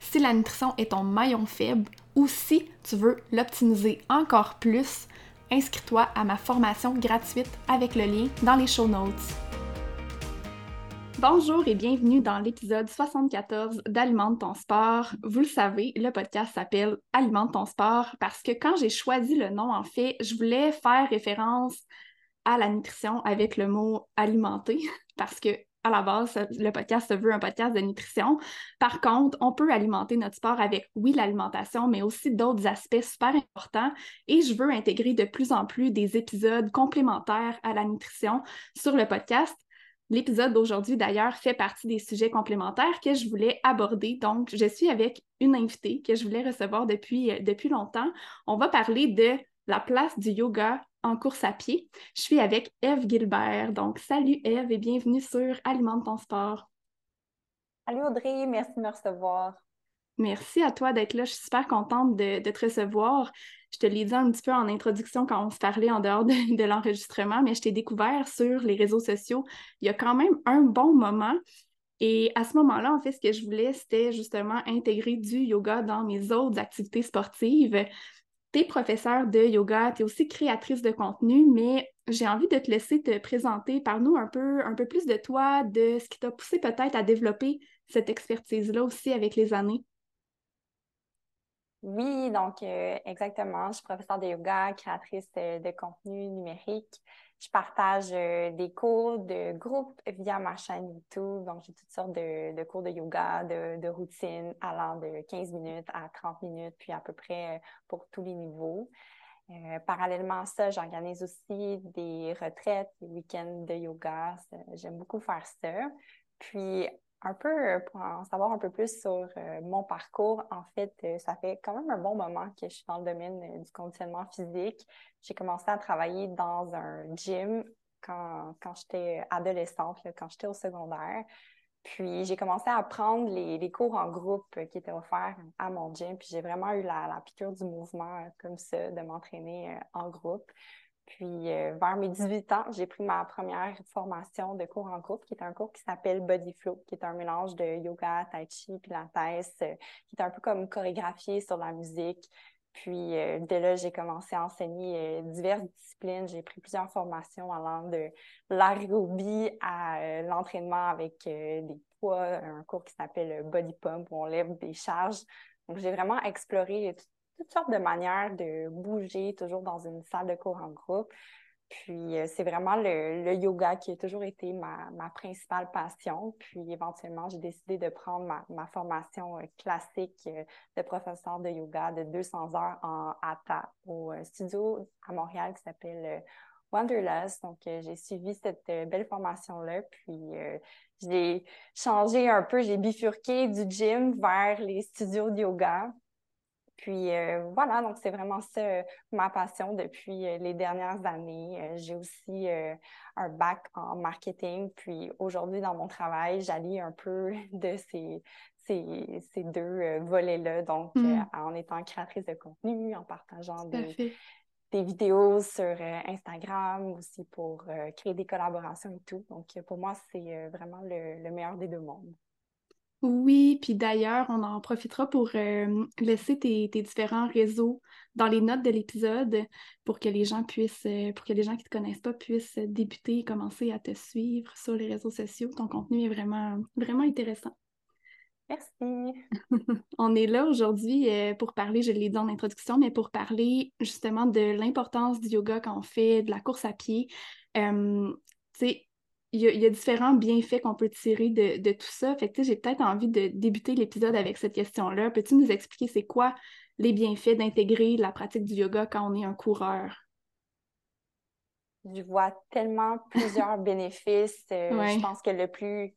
si la nutrition est ton maillon faible ou si tu veux l'optimiser encore plus, inscris-toi à ma formation gratuite avec le lien dans les show notes. Bonjour et bienvenue dans l'épisode 74 d'Alimente ton sport. Vous le savez, le podcast s'appelle Alimente ton sport parce que quand j'ai choisi le nom, en fait, je voulais faire référence à la nutrition avec le mot alimenter parce que à la base, le podcast se veut un podcast de nutrition. Par contre, on peut alimenter notre sport avec, oui, l'alimentation, mais aussi d'autres aspects super importants. Et je veux intégrer de plus en plus des épisodes complémentaires à la nutrition sur le podcast. L'épisode d'aujourd'hui, d'ailleurs, fait partie des sujets complémentaires que je voulais aborder. Donc, je suis avec une invitée que je voulais recevoir depuis, euh, depuis longtemps. On va parler de la place du yoga en course à pied. Je suis avec Eve Gilbert. Donc, salut Eve et bienvenue sur Alimente ton sport. Salut Audrey, merci de me recevoir. Merci à toi d'être là. Je suis super contente de, te recevoir. Je te l'ai dit un petit peu en introduction quand on se parlait en dehors de, de l'enregistrement, mais je t'ai découvert sur les réseaux sociaux il y a quand même un bon moment. Et à ce moment-là, en fait, ce que je voulais, c'était justement intégrer du yoga dans mes autres activités sportives tu es professeure de yoga, tu es aussi créatrice de contenu, mais j'ai envie de te laisser te présenter. Parle-nous un peu, un peu plus de toi, de ce qui t'a poussé peut-être à développer cette expertise-là aussi avec les années. Oui, donc euh, exactement. Je suis professeure de yoga, créatrice de contenu numérique je partage euh, des cours de groupe via ma chaîne YouTube. Donc, j'ai toutes sortes de, cours de yoga, de, de routines allant de 15 minutes à 30 minutes, puis à peu près euh, pour tous les niveaux. Euh, parallèlement à ça, j'organise aussi des retraites, des week-ends de yoga. J'aime beaucoup faire ça. Puis, un peu pour en savoir un peu plus sur mon parcours, en fait, ça fait quand même un bon moment que je suis dans le domaine du conditionnement physique. J'ai commencé à travailler dans un gym quand, quand j'étais adolescente, quand j'étais au secondaire. Puis j'ai commencé à prendre les, les, cours en groupe qui étaient offerts à mon gym. Puis j'ai vraiment eu la, la, piqûre du mouvement euh, comme ça, de m'entraîner euh, en groupe. Puis euh, vers mes 18 ans, j'ai pris ma première formation de cours en groupe, qui est un cours qui s'appelle Body Flow, qui est un mélange de yoga, tai chi, pilates, qui est un peu comme chorégraphié sur la musique. Puis euh, dès là, j'ai commencé à enseigner euh, diverses disciplines. J'ai pris plusieurs formations allant de l'aérobie à euh, l'entraînement avec des poids, un cours qui s'appelle Body Pump où on lève des charges. Donc j'ai vraiment exploré toutes sortes de manières de bouger, toujours dans une salle de cours en groupe. Puis euh, c'est vraiment le, yoga qui a toujours été ma, principale passion. Puis éventuellement, j'ai décidé de prendre ma, formation euh, classique euh, de professeur de yoga de 200 heures en ATA au studio à Montréal qui s'appelle Wanderlust. Donc j'ai suivi cette belle formation-là. Puis j'ai changé un peu, j'ai bifurqué du gym vers les studios de yoga. Puis euh, voilà, donc c'est vraiment ça euh, ma passion depuis euh, les dernières années. J'ai aussi un bac en marketing. Puis aujourd'hui, dans mon travail, j'allie un peu de ces, ces, ces deux volets-là. Donc, mm. en étant créatrice de contenu, en partageant des, des, vidéos sur Instagram aussi pour créer des collaborations et tout. Donc, pour moi, c'est vraiment le meilleur des deux mondes. Oui, puis d'ailleurs, on en profitera pour euh, laisser tes, différents réseaux dans les notes de l'épisode pour que les gens puissent, euh, pour que les gens qui ne te connaissent pas puissent débuter et commencer à te suivre sur les réseaux sociaux. Ton contenu est vraiment, vraiment intéressant. Merci. on est là aujourd'hui euh, pour parler, je l'ai dit en introduction, mais pour parler justement de l'importance du yoga quand on fait de la course à pied. tu sais, il y, a, différents bienfaits qu'on peut tirer de, tout ça. Fait que j'ai peut-être envie de débuter l'épisode avec cette question-là. Peux-tu nous expliquer c'est quoi les bienfaits d'intégrer la pratique du yoga quand on est un coureur? Je vois tellement plusieurs bénéfices. Euh, je pense que le plus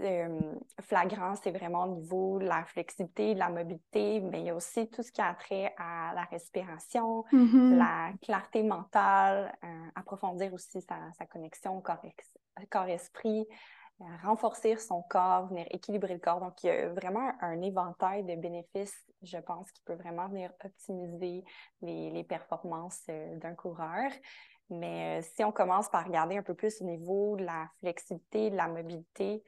euh, flagrant, c'est vraiment au niveau de la flexibilité, de la mobilité, mais il y a aussi tout ce qui a trait à la respiration, mm-hmm. la clarté mentale, euh, approfondir aussi sa, sa connexion corps-esprit, euh, renforcer son corps, venir équilibrer le corps. Donc, il y a vraiment un éventail de bénéfices, je pense, qui peut vraiment venir optimiser les, les performances d'un coureur. Mais si on commence par regarder un peu plus au niveau de la flexibilité, de la mobilité,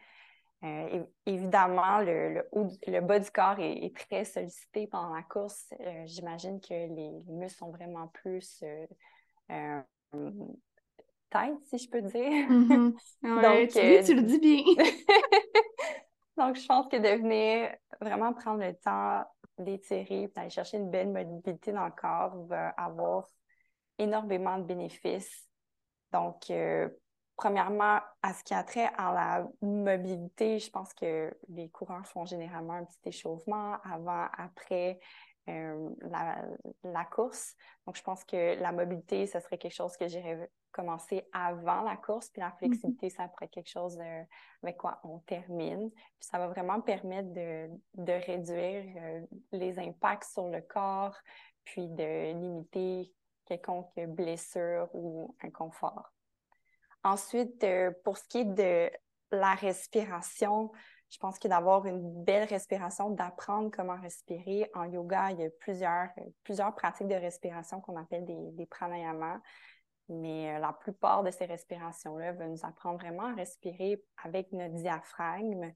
euh, évidemment, le, le, bas du corps est, très sollicité pendant la course. Euh, j'imagine que les, muscles sont vraiment plus euh, tête, si je peux dire. Mm-hmm. Donc, tu, le dis bien. Donc, je pense que de venir vraiment prendre le temps d'étirer, d'aller chercher une belle mobilité dans le corps va avoir énormément de bénéfices. Donc, Premièrement, à ce qui a trait à la mobilité, je pense que les coureurs font généralement un petit échauffement avant, après euh, la, course. Donc, je pense que la mobilité, ce serait quelque chose que j'irais commencer avant la course, puis la mm-hmm. flexibilité, ça pourrait être quelque chose euh, avec quoi on termine. Puis ça va vraiment permettre de, réduire euh, les impacts sur le corps, puis de limiter quelconque blessure ou inconfort. Ensuite, euh, pour ce qui est de la respiration, je pense que d'avoir une belle respiration, d'apprendre comment respirer. En yoga, il y a plusieurs, euh, plusieurs pratiques de respiration qu'on appelle des, des pranayamas. Mais euh, la plupart de ces respirations-là vont nous apprendre vraiment à respirer avec notre diaphragme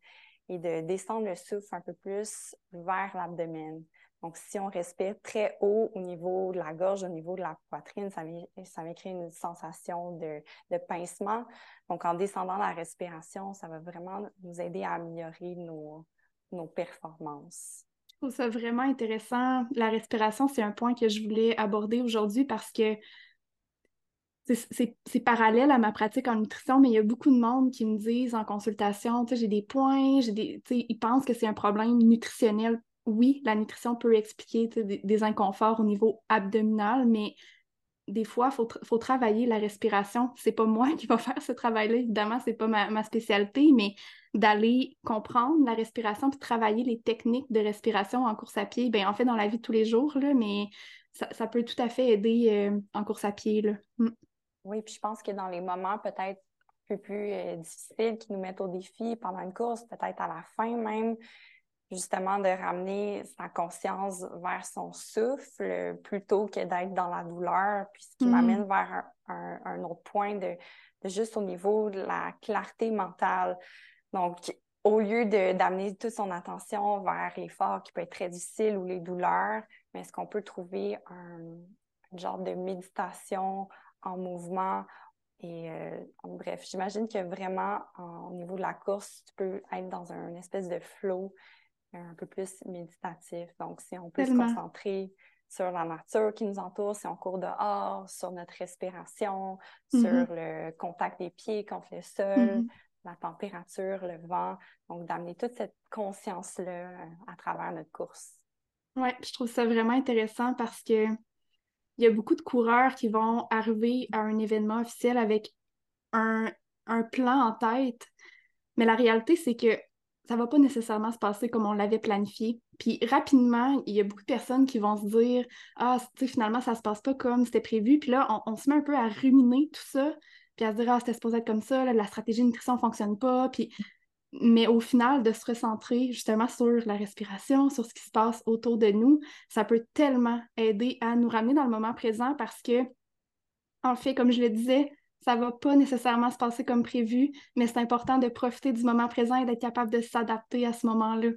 et de descendre le souffle un peu plus vers l'abdomen. Donc, si on respire très haut au niveau de la gorge, au niveau de la poitrine, ça ça créer une sensation de, pincement. Donc, en descendant la respiration, ça va vraiment nous aider à améliorer nos, performances. Je trouve ça vraiment intéressant. La respiration, c'est un point que je voulais aborder aujourd'hui parce que c'est parallèle à ma pratique en nutrition, mais il y a beaucoup de monde qui me disent en consultation, tu sais, j'ai des points, j'ai des, ils pensent que c'est un problème nutritionnel oui, la nutrition peut expliquer des, inconforts au niveau abdominal, mais des fois, il faut, travailler la respiration. C'est pas moi qui va faire ce travail-là, évidemment, c'est pas ma, spécialité, mais d'aller comprendre la respiration puis travailler les techniques de respiration en course à pied, bien, en fait, dans la vie de tous les jours, là, mais ça, peut tout à fait aider euh, en course à pied. Là. Mm. Oui, puis je pense que dans les moments peut-être un peu plus euh, difficiles qui nous mettent au défi pendant une course, peut-être à la fin même, justement de ramener sa conscience vers son souffle plutôt que d'être dans la douleur, puis ce qui mm. m'amène vers un, autre point de, juste au niveau de la clarté mentale. Donc, au lieu d'amener toute son attention vers l'effort qui peut être très difficile ou les douleurs, mais est-ce qu'on peut trouver un, genre de méditation en mouvement? Et euh, bref, j'imagine que vraiment, au niveau de la course, tu peux être dans un espèce de flow un peu plus méditatif. Donc, si on peut se concentrer sur la nature qui nous entoure, si on court dehors, sur notre respiration, sur mm-hmm. le contact des pieds contre le sol, mm-hmm. la température, le vent. Donc, d'amener toute cette conscience-là euh, à travers notre course. Oui, je trouve ça vraiment intéressant parce que il y a beaucoup de coureurs qui vont arriver à un événement officiel avec un, un plan en tête. Mais la réalité, c'est que ça va pas nécessairement se passer comme on l'avait planifié. Puis rapidement, il y a beaucoup de personnes qui vont se dire Ah, tu sais, finalement, ça se passe pas comme c'était prévu. Puis là, on, se met un peu à ruminer tout ça, puis à se dire Ah, c'était supposé être comme ça, la stratégie de nutrition fonctionne pas. Puis... Mais au final, de se recentrer justement sur la respiration, sur ce qui se passe autour de nous, ça peut tellement aider à nous ramener dans le moment présent parce que, en fait, comme je le disais, ça va pas nécessairement se passer comme prévu, mais c'est important de profiter du moment présent et d'être capable de s'adapter à ce moment-là.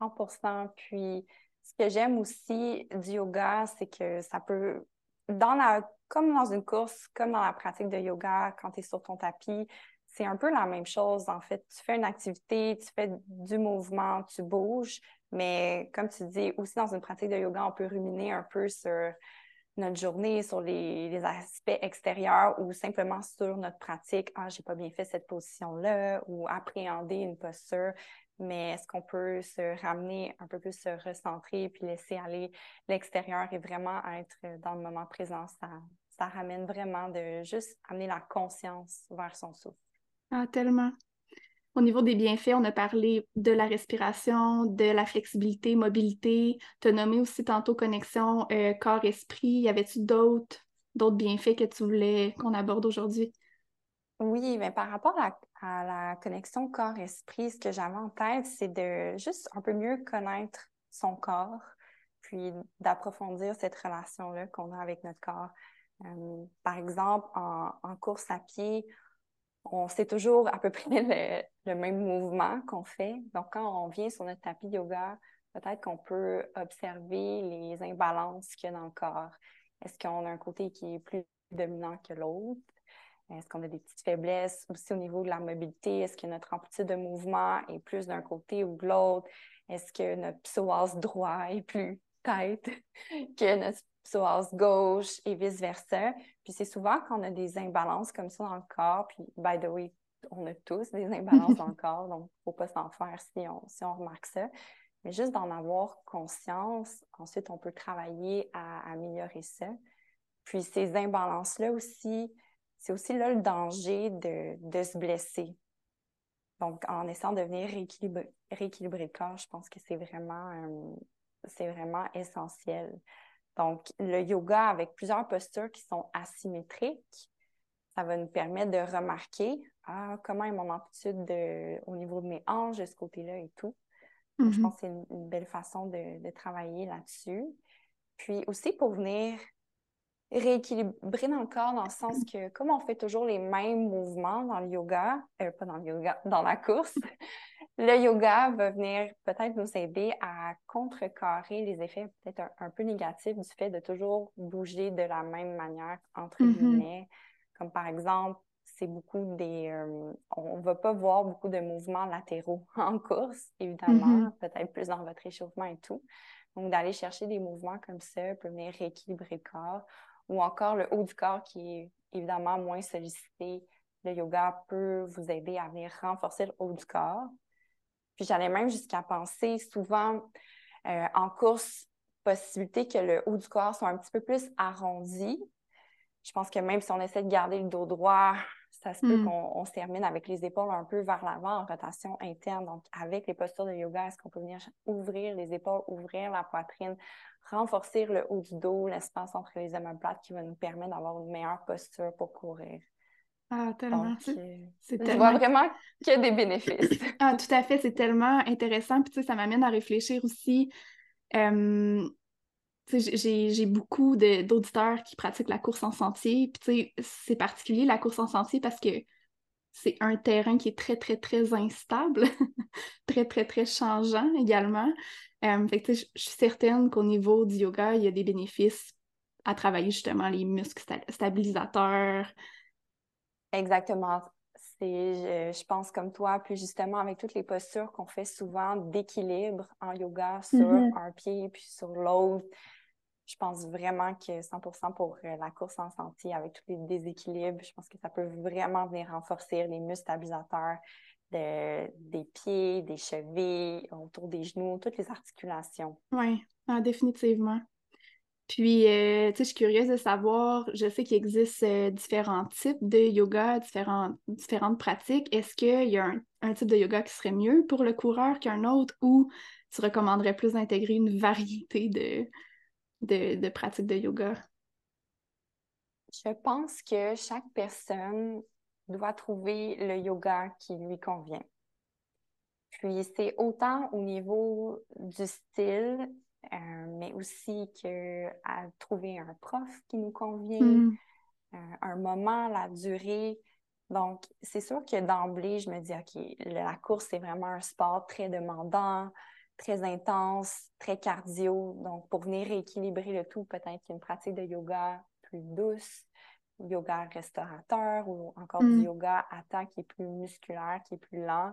100% Puis, ce que j'aime aussi du yoga, c'est que ça peut, dans la, comme dans une course, comme dans la pratique de yoga, quand tu es sur ton tapis, c'est un peu la même chose. En fait, tu fais une activité, tu fais du mouvement, tu bouges, mais comme tu dis, aussi dans une pratique de yoga, on peut ruminer un peu sur notre journée, sur les, aspects extérieurs ou simplement sur notre pratique. Ah, j'ai pas bien fait cette position-là ou appréhender une posture. Mais est-ce qu'on peut se ramener un peu plus, se recentrer puis laisser aller l'extérieur et vraiment être dans le moment présent? Ça, ça ramène vraiment de juste amener la conscience vers son souffle. Ah, tellement. Au niveau des bienfaits, on a parlé de la respiration, de la flexibilité, mobilité. Tu as nommé aussi tantôt connexion euh, corps-esprit. Y avait-tu d'autres, bienfaits que tu voulais qu'on aborde aujourd'hui? Oui, mais par rapport à, la connexion corps-esprit, ce que j'avais en tête, c'est de juste un peu mieux connaître son corps, puis d'approfondir cette relation-là qu'on a avec notre corps. Euh, par exemple, en, course à pied, on sait toujours à peu près le, même mouvement qu'on fait. Donc, quand on vient sur notre tapis yoga, peut-être qu'on peut observer les imbalances qu'il y a dans le corps. Est-ce qu'on a un côté qui est plus dominant que l'autre? Est-ce qu'on a des petites faiblesses aussi au niveau de la mobilité? Est-ce que notre amplitude de mouvement est plus d'un côté ou de l'autre? Est-ce que notre psoas droit est plus tête que notre psoas gauche et vice-versa? Puis c'est souvent qu'on a des imbalances comme ça dans le corps, puis by the way, on a tous des imbalances dans le corps, donc il ne faut pas s'en faire si on, si on remarque ça. Mais juste d'en avoir conscience, ensuite on peut travailler à, améliorer ça. Puis ces imbalances-là aussi, c'est aussi là le danger de, de, se blesser. Donc, en essayant de venir rééquilibrer, rééquilibrer le corps, je pense que c'est vraiment, euh, c'est vraiment essentiel. Donc, le yoga avec plusieurs postures qui sont asymétriques, ça va nous permettre de remarquer ah, comment est mon amplitude de, au niveau de mes hanches de ce côté-là et tout. Je mm-hmm. pense que c'est une, belle façon de, travailler là-dessus. Puis aussi pour venir rééquilibrer dans le corps, dans le sens que comme on fait toujours les mêmes mouvements dans le yoga, euh, pas dans le yoga, dans la course, le yoga va venir peut-être nous aider à contrecarrer les effets peut-être un, peu négatifs du fait de toujours bouger de la même manière, entre mm-hmm. guillemets. Comme par exemple, c'est beaucoup des... Euh, on ne va pas voir beaucoup de mouvements latéraux en course, évidemment, mm-hmm. peut-être plus dans votre échauffement et tout. Donc, d'aller chercher des mouvements comme ça peut venir rééquilibrer le corps. Ou encore le haut du corps qui est évidemment moins sollicité. Le yoga peut vous aider à venir renforcer le haut du corps. Puis j'allais même jusqu'à penser souvent euh, en course, possibilité que le haut du corps soit un petit peu plus arrondi. Je pense que même si on essaie de garder le dos droit, ça se peut hmm. qu'on se termine avec les épaules un peu vers l'avant en rotation interne. Donc, avec les postures de yoga, est-ce qu'on peut venir ouvrir les épaules, ouvrir la poitrine, renforcer le haut du dos, l'espace entre les omoplates qui va nous permettre d'avoir une meilleure posture pour courir? Ah, tellement. c'est tellement... Je vois vraiment qu'il y a des bénéfices. ah, tout à fait. C'est tellement intéressant. Puis, tu sais, ça m'amène à réfléchir aussi. Euh, j'ai beaucoup d'auditeurs qui pratiquent la course en sentier. Puis, tu sais, c'est particulier la course en sentier parce que c'est un terrain qui est très, très, très instable, très, très, très changeant également. Euh, fait que, je suis certaine qu'au niveau du yoga, il y a des bénéfices à travailler justement les muscles stabilisateurs, Exactement. C'est, je, pense comme toi, puis justement avec toutes les postures qu'on fait souvent d'équilibre en yoga sur mm-hmm. un pied puis sur l'autre, je pense vraiment que 100% pour euh, la course en sentier avec tous les déséquilibres, je pense que ça peut vraiment venir renforcer les muscles stabilisateurs des pieds, des chevilles, autour des genoux, toutes les articulations. Oui, ah, définitivement. Puis, euh, tu sais, je suis curieuse de savoir, je sais qu'il existe euh, différents types de yoga, différents, différentes pratiques. Est-ce qu'il y a un, type de yoga qui serait mieux pour le coureur qu'un autre ou tu recommanderais plus d'intégrer une variété de, de pratiques de yoga? Je pense que chaque personne doit trouver le yoga qui lui convient. Puis c'est autant au niveau du style, euh, mais aussi que à trouver un prof qui nous convient, mm. euh, un moment, la durée. Donc, c'est sûr que d'emblée, je me dis, OK, la course, c'est vraiment un sport très demandant, très intense, très cardio. Donc, pour venir équilibrer le tout, peut-être qu'une pratique de yoga plus douce, yoga restaurateur ou encore du mm. yoga à qui est plus musculaire, qui est plus lent,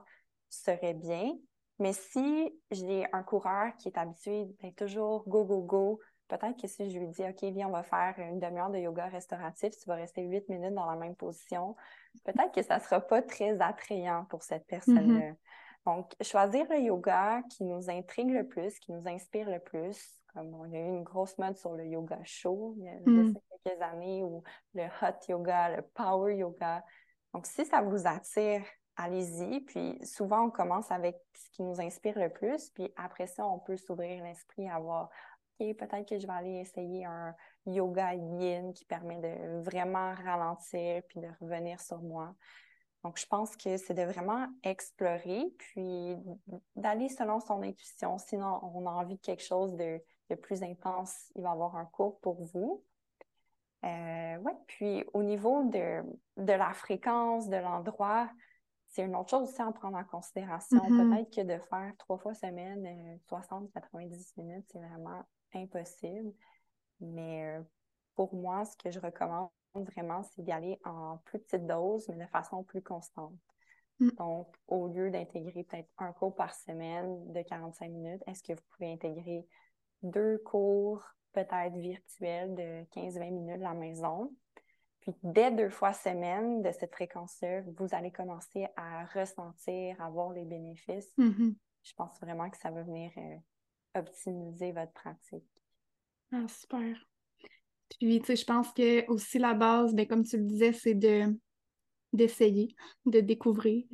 serait bien. Mais si j'ai un coureur qui est habitué d'être toujours go, go, go, peut-être que si je lui dis, OK, viens, on va faire une demi-heure de yoga restauratif, tu vas rester huit minutes dans la même position, peut-être que ça ne sera pas très attrayant pour cette personne-là. Mm-hmm. Donc, choisir le yoga qui nous intrigue le plus, qui nous inspire le plus, comme on a eu une grosse mode sur le yoga chaud il y a mm. quelques années, ou le hot yoga, le power yoga. Donc, si ça vous attire, allez-y. Puis souvent, on commence avec ce qui nous inspire le plus. Puis après ça, on peut s'ouvrir l'esprit à voir, OK, peut-être que je vais aller essayer un yoga yin qui permet de vraiment ralentir puis de revenir sur moi. Donc, je pense que c'est de vraiment explorer, puis d'aller selon son intuition. Sinon, on a envie de quelque chose de, plus intense, il va y avoir un cours pour vous. Euh. Puis au niveau de la fréquence, de l'endroit, c'est une autre chose aussi à prendre en considération. Mm-hmm. Peut-être que de faire trois fois semaine, 60-90 euh, minutes, c'est vraiment impossible. Mais euh, pour moi, ce que je recommande vraiment, c'est d'y aller en plus petite dose, mais de façon plus constante. Mm. Donc, au lieu d'intégrer peut-être un cours par semaine de 45 minutes, est-ce que vous pouvez intégrer deux cours peut-être virtuels de 15-20 minutes à la maison? Puis dès deux fois semaine de cette fréquence-là, vous allez commencer à ressentir, à voir les bénéfices. Mm-hmm. Je pense vraiment que ça va venir euh, optimiser votre pratique. Ah, super. Puis, tu sais, je pense que aussi la base, bien, comme tu le disais, c'est de d'essayer, de découvrir.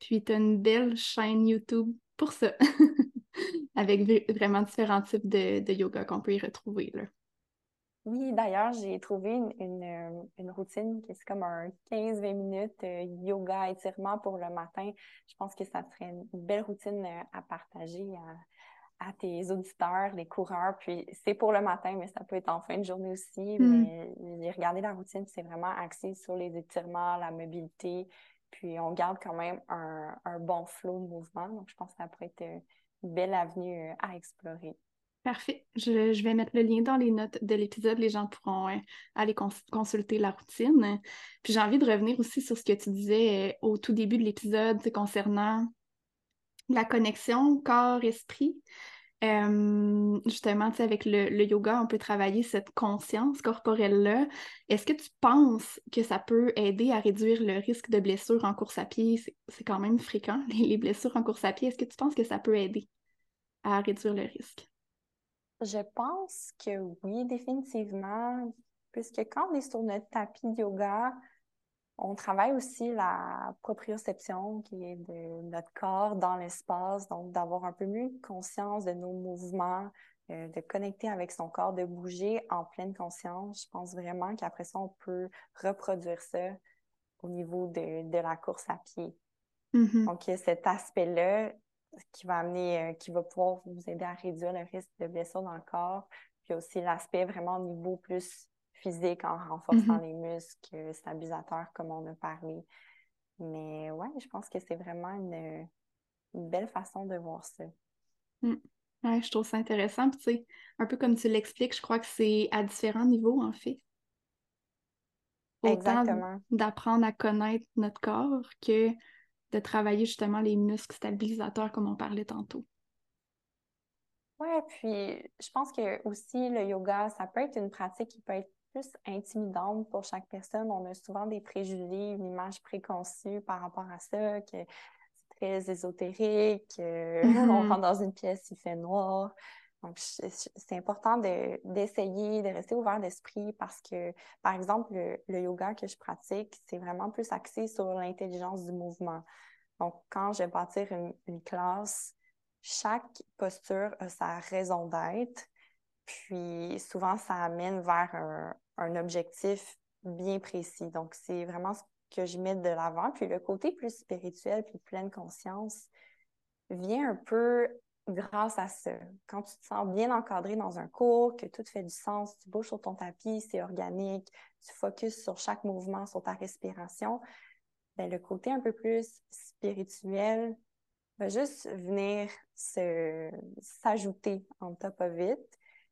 Puis, tu as une belle chaîne YouTube pour ça, avec vraiment différents types de, de yoga qu'on peut y retrouver. Là. Oui, d'ailleurs, j'ai trouvé une, une, routine qui est comme un 15-20 minutes euh, yoga étirement pour le matin. Je pense que ça serait une belle routine euh, à partager à, tes auditeurs, les coureurs. Puis c'est pour le matin, mais ça peut être en fin de journée aussi. Hmm. Mais j'ai regardé la routine, c'est vraiment axé sur les étirements, la mobilité. Puis on garde quand même un, un bon flow de mouvement. Donc je pense que ça pourrait être euh, une belle avenue à explorer. Parfait. Je, vais mettre le lien dans les notes de l'épisode. Les gens pourront euh, aller consulter la routine. Puis j'ai envie de revenir aussi sur ce que tu disais euh, au tout début de l'épisode concernant la connexion corps-esprit. Euh, justement, avec le, le, yoga, on peut travailler cette conscience corporelle-là. Est-ce que tu penses que ça peut aider à réduire le risque de blessures en course à pied? C'est quand même fréquent, les blessures en course à pied. Est-ce que tu penses que ça peut aider à réduire le risque? Je pense que oui, définitivement, puisque quand on est sur notre tapis de yoga, on travaille aussi la proprioception qui est de notre corps dans l'espace, donc d'avoir un peu mieux conscience de nos mouvements, euh, de connecter avec son corps, de bouger en pleine conscience. Je pense vraiment qu'après ça, on peut reproduire ça au niveau de, la course à pied. Mm-hmm. Donc, cet aspect-là, qui va amener, euh, qui va pouvoir vous aider à réduire le risque de blessure dans le corps. Puis aussi l'aspect vraiment au niveau plus physique en renforçant mm-hmm. les muscles stabilisateurs comme on a parlé. Mais ouais, je pense que c'est vraiment une, belle façon de voir ça. Mm. Ouais, je trouve ça intéressant. Puis, tu sais, un peu comme tu l'expliques, je crois que c'est à différents niveaux, en fait. Autant d'apprendre à connaître notre corps que de travailler justement les muscles stabilisateurs comme on parlait tantôt. Oui, puis je pense que aussi le yoga, ça peut être une pratique qui peut être plus intimidante pour chaque personne. On a souvent des préjugés, une image préconçue par rapport à ça, que c'est très ésotérique, qu'on mm-hmm. rentre dans une pièce, il fait noir. Donc, c'est important d'essayer, de, rester ouvert d'esprit parce que, par exemple, le, yoga que je pratique, c'est vraiment plus axé sur l'intelligence du mouvement. Donc, quand je vais bâtir une, classe, chaque posture a sa raison d'être. Puis, souvent, ça amène vers un, objectif bien précis. Donc, c'est vraiment ce que je mets de l'avant. Puis, le côté plus spirituel, puis pleine conscience, vient un peu grâce à ça. Quand tu te sens bien encadré dans un cours, que tout fait du sens, tu bouges sur ton tapis, c'est organique, tu focuses sur chaque mouvement, sur ta respiration, bien, le côté un peu plus spirituel va juste venir s'ajouter en top of it.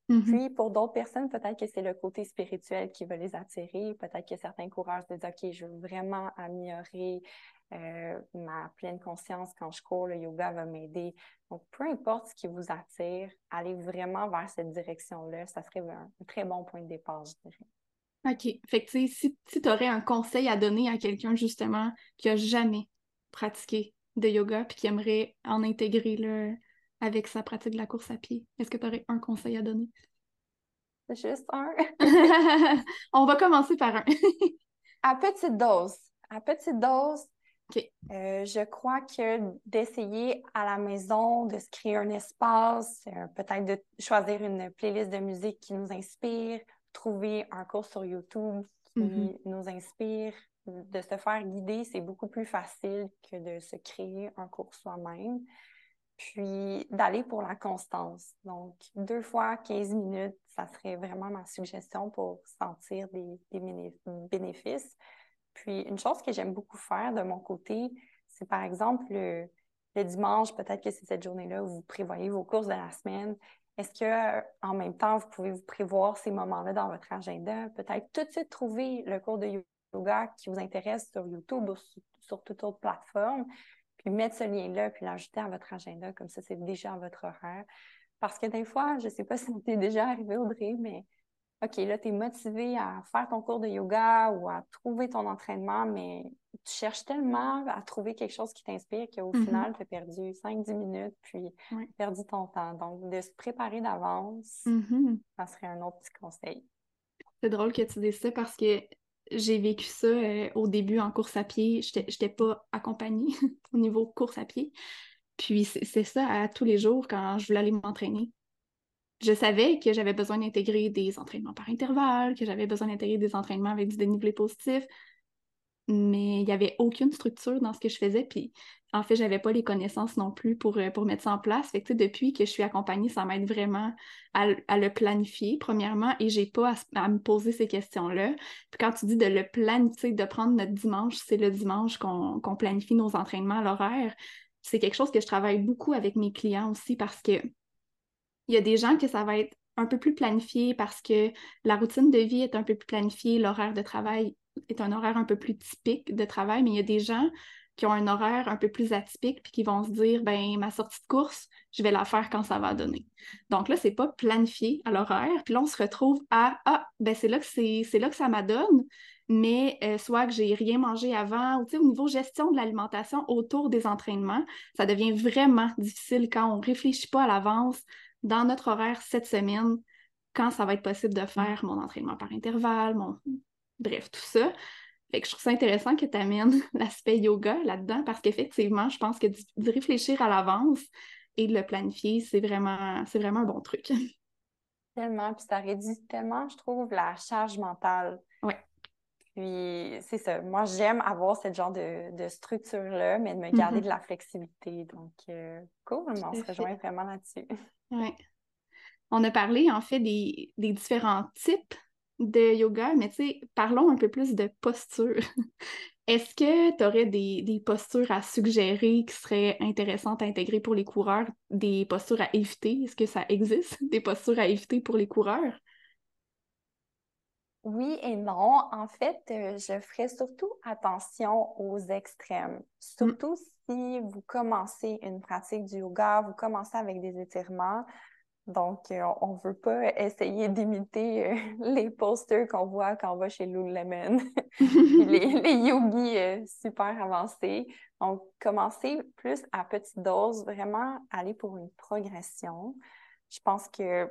Mm-hmm. Puis, pour d'autres personnes, peut-être que c'est le côté spirituel qui va les attirer. Peut-être que certains coureurs se disent OK, je veux vraiment améliorer euh, ma pleine conscience quand je cours, le yoga va m'aider. Donc, peu importe ce qui vous attire, allez vraiment vers cette direction-là. Ça serait un, très bon point de départ, je dirais. OK. Fait que, si, si tu aurais un conseil à donner à quelqu'un, justement, qui n'a jamais pratiqué de yoga puis qui aimerait en intégrer avec sa pratique de la course à pied, est-ce que tu aurais un conseil à donner? Juste un. On va commencer par un. à petite dose. À petite dose, euh, je crois que d'essayer à la maison de se créer un espace, euh, peut-être de choisir une playlist de musique qui nous inspire, trouver un cours sur YouTube qui mm-hmm. nous inspire, de se faire guider, c'est beaucoup plus facile que de se créer un cours soi-même. Puis d'aller pour la constance. Donc, deux fois 15 minutes, ça serait vraiment ma suggestion pour sentir des bénéfices. Puis une chose que j'aime beaucoup faire de mon côté, c'est par exemple le, dimanche, peut-être que c'est cette journée-là où vous prévoyez vos courses de la semaine. Est-ce que euh, en même temps, vous pouvez vous prévoir ces moments-là dans votre agenda? Peut-être tout de suite trouver le cours de yoga qui vous intéresse sur YouTube ou sur, toute autre plateforme, puis mettre ce lien-là, puis l'ajouter à votre agenda, comme ça, c'est déjà à votre horaire. Parce que des fois, je ne sais pas si c'est déjà arrivé, Audrey, mais OK, là, tu es motivé à faire ton cours de yoga ou à trouver ton entraînement, mais tu cherches tellement à trouver quelque chose qui t'inspire qu'au mm-hmm. final, tu as perdu 5-10 minutes, puis perdu ton temps. Donc, de se préparer d'avance, mm-hmm. ça serait un autre petit conseil. C'est drôle que tu dises ça parce que j'ai vécu ça euh, au début en course à pied. Je n'étais pas accompagnée au niveau course à pied. Puis c'est ça à tous les jours quand je voulais aller m'entraîner je savais que j'avais besoin d'intégrer des entraînements par intervalle, que j'avais besoin d'intégrer des entraînements avec du dénivelé positif, mais il n'y avait aucune structure dans ce que je faisais. Puis en fait, je n'avais pas les connaissances non plus pour, euh, mettre ça en place. Fait que, depuis que je suis accompagnée, ça m'aide vraiment à, le planifier, premièrement, et j'ai pas à, me poser ces questions-là. Puis quand tu dis de le planifier, de prendre notre dimanche, c'est le dimanche qu'on planifie nos entraînements à l'horaire. C'est quelque chose que je travaille beaucoup avec mes clients aussi parce que il y a des gens que ça va être un peu plus planifié parce que la routine de vie est un peu plus planifiée, l'horaire de travail est un horaire un peu plus typique de travail, mais il y a des gens qui ont un horaire un peu plus atypique puis qui vont se dire ben ma sortie de course, je vais la faire quand ça va donner. Donc là, c'est pas planifié à l'horaire, puis là on se retrouve à ah ben c'est là que c'est là que ça m'adonne, mais euh, soit que j'ai rien mangé avant, ou au niveau gestion de l'alimentation autour des entraînements, ça devient vraiment difficile quand on réfléchit pas à l'avance dans notre horaire cette semaine, quand ça va être possible de faire mon entraînement par intervalle, mon... bref, tout ça. Fait que je trouve ça intéressant que tu amènes l'aspect yoga là-dedans parce qu'effectivement, je pense que de réfléchir à l'avance et de le planifier, c'est vraiment, c'est vraiment un bon truc. Tellement, puis ça réduit tellement, je trouve, la charge mentale. Oui. Puis c'est ça. Moi, j'aime avoir ce genre de, structure-là, mais de me garder mm-hmm. de la flexibilité. Donc, euh, cool, on se rejoint vraiment là-dessus. Oui. On a parlé en fait des, différents types de yoga, mais tu sais, parlons un peu plus de posture. Est-ce que tu aurais des, postures à suggérer qui seraient intéressantes à intégrer pour les coureurs, des postures à éviter? Est-ce que ça existe, des postures à éviter pour les coureurs? Oui et non. En fait, euh, je ferai surtout attention aux extrêmes. Surtout si vous commencez une pratique du yoga, vous commencez avec des étirements. Donc, euh, on ne veut pas essayer d'imiter euh, les posters qu'on voit quand on va chez Lululemon, les, les yogis super avancés. Donc, commencez plus à petite dose, vraiment aller pour une progression. je pense que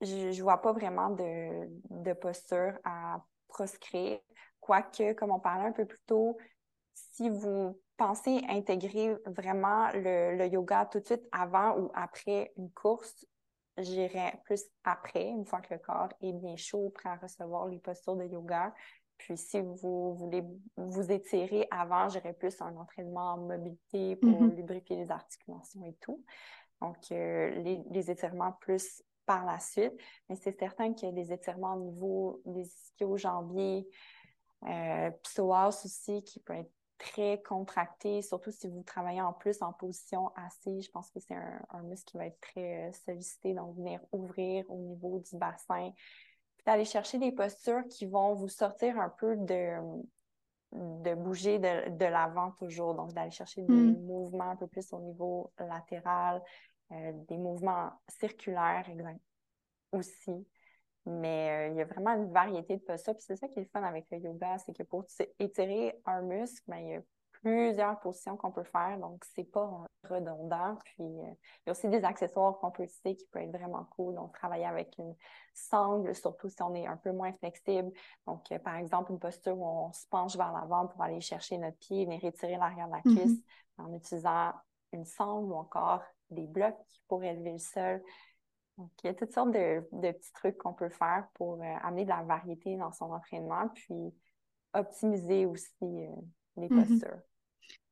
je ne vois pas vraiment de, de posture à proscrire. Quoique, comme on parlait un peu plus tôt, si vous pensez intégrer vraiment le, yoga tout de suite avant ou après une course, j'irai plus après, une fois que le corps est bien chaud, prêt à recevoir les postures de yoga. Puis si vous voulez vous étirer avant, j'irai plus un entraînement en mobilité pour mm-hmm. lubrifier les articulations et tout. Donc, euh, les, les, étirements plus par la suite. Mais c'est certain qu'il y a des étirements au niveau des ischio-jambiers, euh, psoas aussi, qui peut être très contracté, surtout si vous travaillez en plus en position assise. Je pense que c'est un, muscle qui va être très euh, sollicité, donc venir ouvrir au niveau du bassin. Puis d'aller chercher des postures qui vont vous sortir un peu de, de bouger de, l'avant toujours. Donc d'aller chercher des hmm. mouvements un peu plus au niveau latéral, euh, des mouvements circulaires aussi. Mais euh, il y a vraiment une variété de postures. Puis c'est ça qui est le fun avec le yoga, c'est que pour étirer un muscle, ben, il y a plusieurs positions qu'on peut faire, donc c'est pas redondant. Puis euh, il y a aussi des accessoires qu'on peut utiliser qui peuvent être vraiment cool. Donc travailler avec une sangle, surtout si on est un peu moins flexible. Donc par exemple, une posture où on se penche vers l'avant pour aller chercher notre pied, venir étirer l'arrière de la mm-hmm. cuisse en utilisant une sangle ou encore des blocs pour élever le sol. Donc, il y a toutes sortes de, petits trucs qu'on peut faire pour euh, amener de la variété dans son entraînement, puis optimiser aussi euh, les mm-hmm. postures.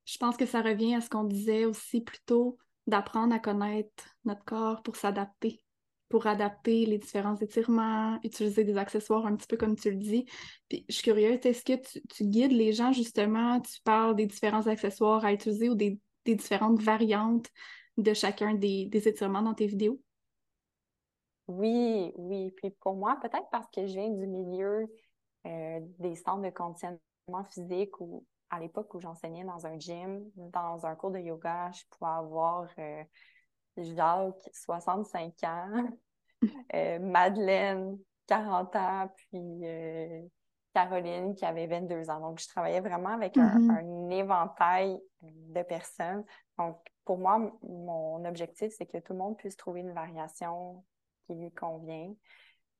Je pense que ça revient à ce qu'on disait aussi plus tôt, d'apprendre à connaître notre corps pour s'adapter, pour adapter les différents étirements, utiliser des accessoires un petit peu comme tu le dis. Puis je suis curieuse, est-ce que tu, guides les gens justement, tu parles des différents accessoires à utiliser ou des différentes variantes de chacun des, étirements dans tes vidéos? Oui, oui. Puis pour moi, peut-être parce que je viens du milieu euh, des centres de conditionnement physique ou à l'époque où j'enseignais dans un gym, dans un cours de yoga, je pouvais avoir euh, Jacques, 65 ans, euh, Madeleine, 40 ans, puis Caroline qui avait 22 ans. Donc, je travaillais vraiment avec un, mm-hmm. éventail de personnes. Donc, pour moi, mon objectif, c'est que tout le monde puisse trouver une variation qui lui convient.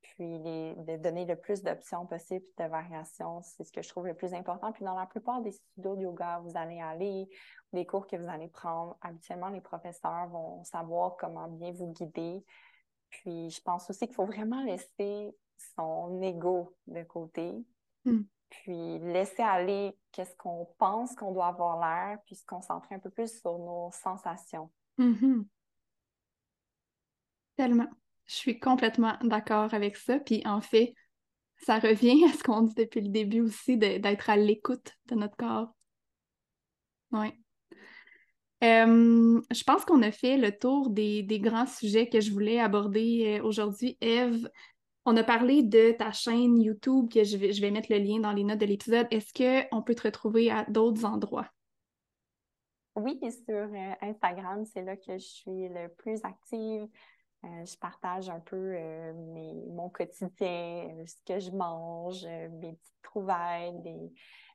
Puis de donner le plus d'options possibles de variations, c'est ce que je trouve le plus important. Puis dans la plupart des studios de yoga, vous allez aller, des cours que vous allez prendre, habituellement, les professeurs vont savoir comment bien vous guider. Puis je pense aussi qu'il faut vraiment laisser son ego de côté. Hmm. Puis laisser aller qu'est-ce qu'on pense qu'on doit avoir l'air, puis se concentrer un peu plus sur nos sensations. Mm-hmm. Tellement. Je suis complètement d'accord avec ça. Puis en fait, ça revient à ce qu'on dit depuis le début aussi, d'être à l'écoute de notre corps. Oui. je pense qu'on a fait le tour des, des, grands sujets que je voulais aborder euh, aujourd'hui. Eve, on a parlé de ta chaîne YouTube, que je vais, mettre le lien dans les notes de l'épisode. Est-ce qu'on peut te retrouver à d'autres endroits? Oui, sur euh, Instagram, c'est là que je suis le plus active. Euh, je partage un peu euh, mon quotidien, ce que je mange, mes petites trouvailles,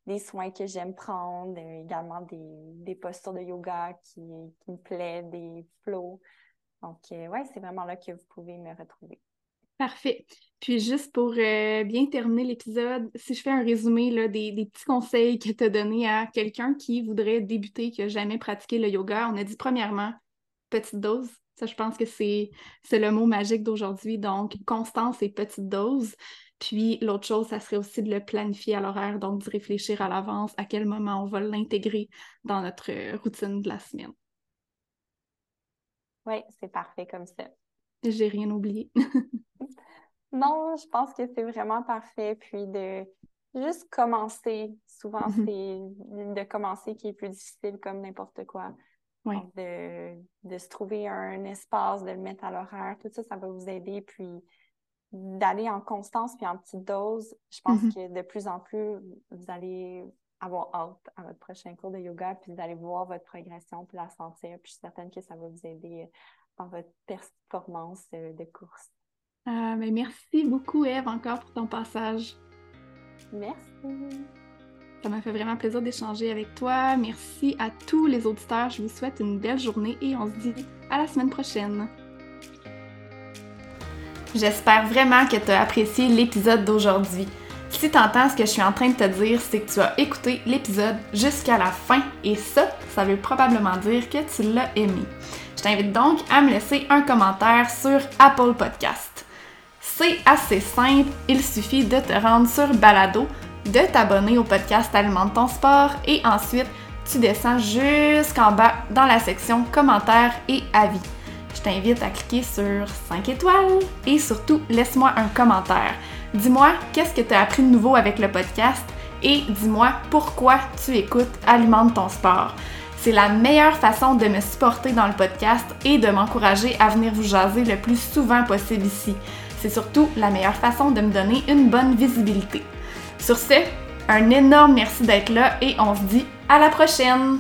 des, soins que j'aime prendre, également des, postures de yoga qui, me plaisent, des flows. Donc, ouais, c'est vraiment là que vous pouvez me retrouver. Parfait. Puis juste pour euh, bien terminer l'épisode, si je fais un résumé là, des, petits conseils que tu as donnés à quelqu'un qui voudrait débuter, qui n'a jamais pratiqué le yoga, on a dit premièrement, petite dose. Ça, je pense que c'est le mot magique d'aujourd'hui. Donc, constance et petite dose. Puis l'autre chose, ça serait aussi de le planifier à l'horaire, donc de réfléchir à l'avance à quel moment on va l'intégrer dans notre euh, routine de la semaine. Oui, c'est parfait comme ça. J'ai rien oublié. non, je pense que c'est vraiment parfait. Puis de juste commencer. Souvent, mhm. c'est de commencer qui est plus difficile comme n'importe quoi. de, se trouver un espace, de le mettre à l'horaire, tout ça, ça va vous aider. Puis d'aller en constance puis en petite dose, je pense mhm. que de plus en plus, vous allez avoir hâte à votre prochain cours de yoga, puis vous allez voir votre progression, puis la sentir. Puis je suis certaine que ça va vous aider dans votre performance euh, de course. Ah, mais merci beaucoup, Eve, encore pour ton passage. Merci. Ça m'a fait vraiment plaisir d'échanger avec toi. Merci à tous les auditeurs. Je vous souhaite une belle journée et on se dit à la semaine prochaine. J'espère vraiment que tu as apprécié l'épisode d'aujourd'hui. Si tu entends ce que je suis en train de te dire, c'est que tu as écouté l'épisode jusqu'à la fin et ça, ça veut probablement dire que tu l'as aimé. Je t'invite donc à me laisser un commentaire sur Apple Podcast. C'est assez simple, il suffit de te rendre sur Balado, de t'abonner au podcast Alimente ton sport et ensuite tu descends jusqu'en bas dans la section commentaires et avis je t'invite à cliquer sur 5 étoiles et surtout laisse-moi un commentaire. Dis-moi qu'est-ce que tu as appris de nouveau avec le podcast et dis-moi pourquoi tu écoutes Alimente ton sport. C'est la meilleure façon de me supporter dans le podcast et de m'encourager à venir vous jaser le plus souvent possible ici. C'est surtout la meilleure façon de me donner une bonne visibilité. Sur ce, un énorme merci d'être là et on se dit à la prochaine!